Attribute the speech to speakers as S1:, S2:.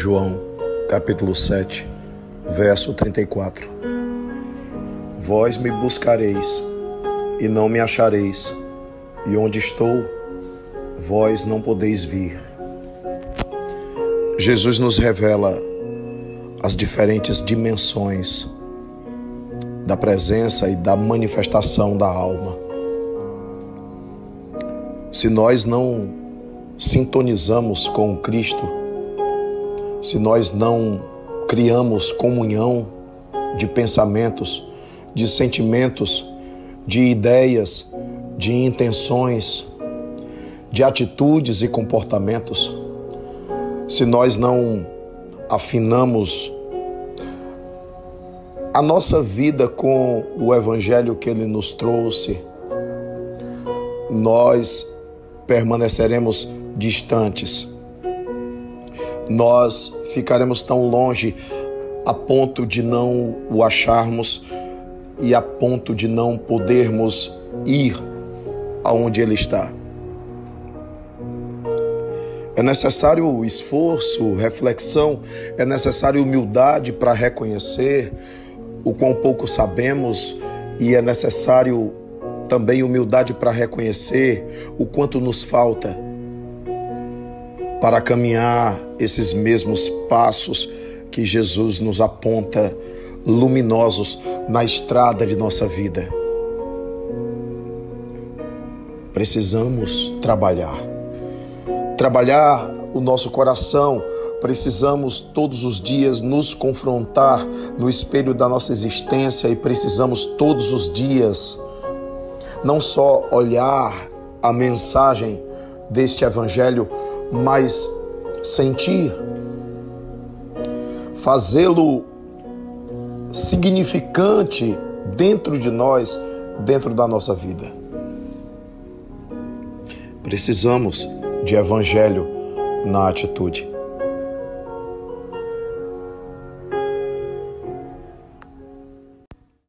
S1: João, capítulo 7, verso 34. Vós me buscareis e não me achareis, e onde estou, vós não podeis vir. Jesus nos revela as diferentes dimensões da presença e da manifestação da alma. Se nós não sintonizamos com Cristo, se nós não criamos comunhão de pensamentos, de sentimentos, de ideias, de intenções, de atitudes e comportamentos, se nós não afinamos a nossa vida com o evangelho que ele nos trouxe, nós permaneceremos distantes. Nós ficaremos tão longe a ponto de não o acharmos e a ponto de não podermos ir aonde ele está. É necessário esforço, reflexão, é necessário humildade para reconhecer o quão pouco sabemos e é necessário também humildade para reconhecer o quanto nos falta para caminhar esses mesmos passos que Jesus nos aponta luminosos na estrada de nossa vida. Precisamos trabalhar trabalhar o nosso coração, precisamos todos os dias nos confrontar no espelho da nossa existência e precisamos todos os dias não só olhar a mensagem deste evangelho, mas sentir, fazê-lo significante dentro de nós, dentro da nossa vida. Precisamos de evangelho na atitude.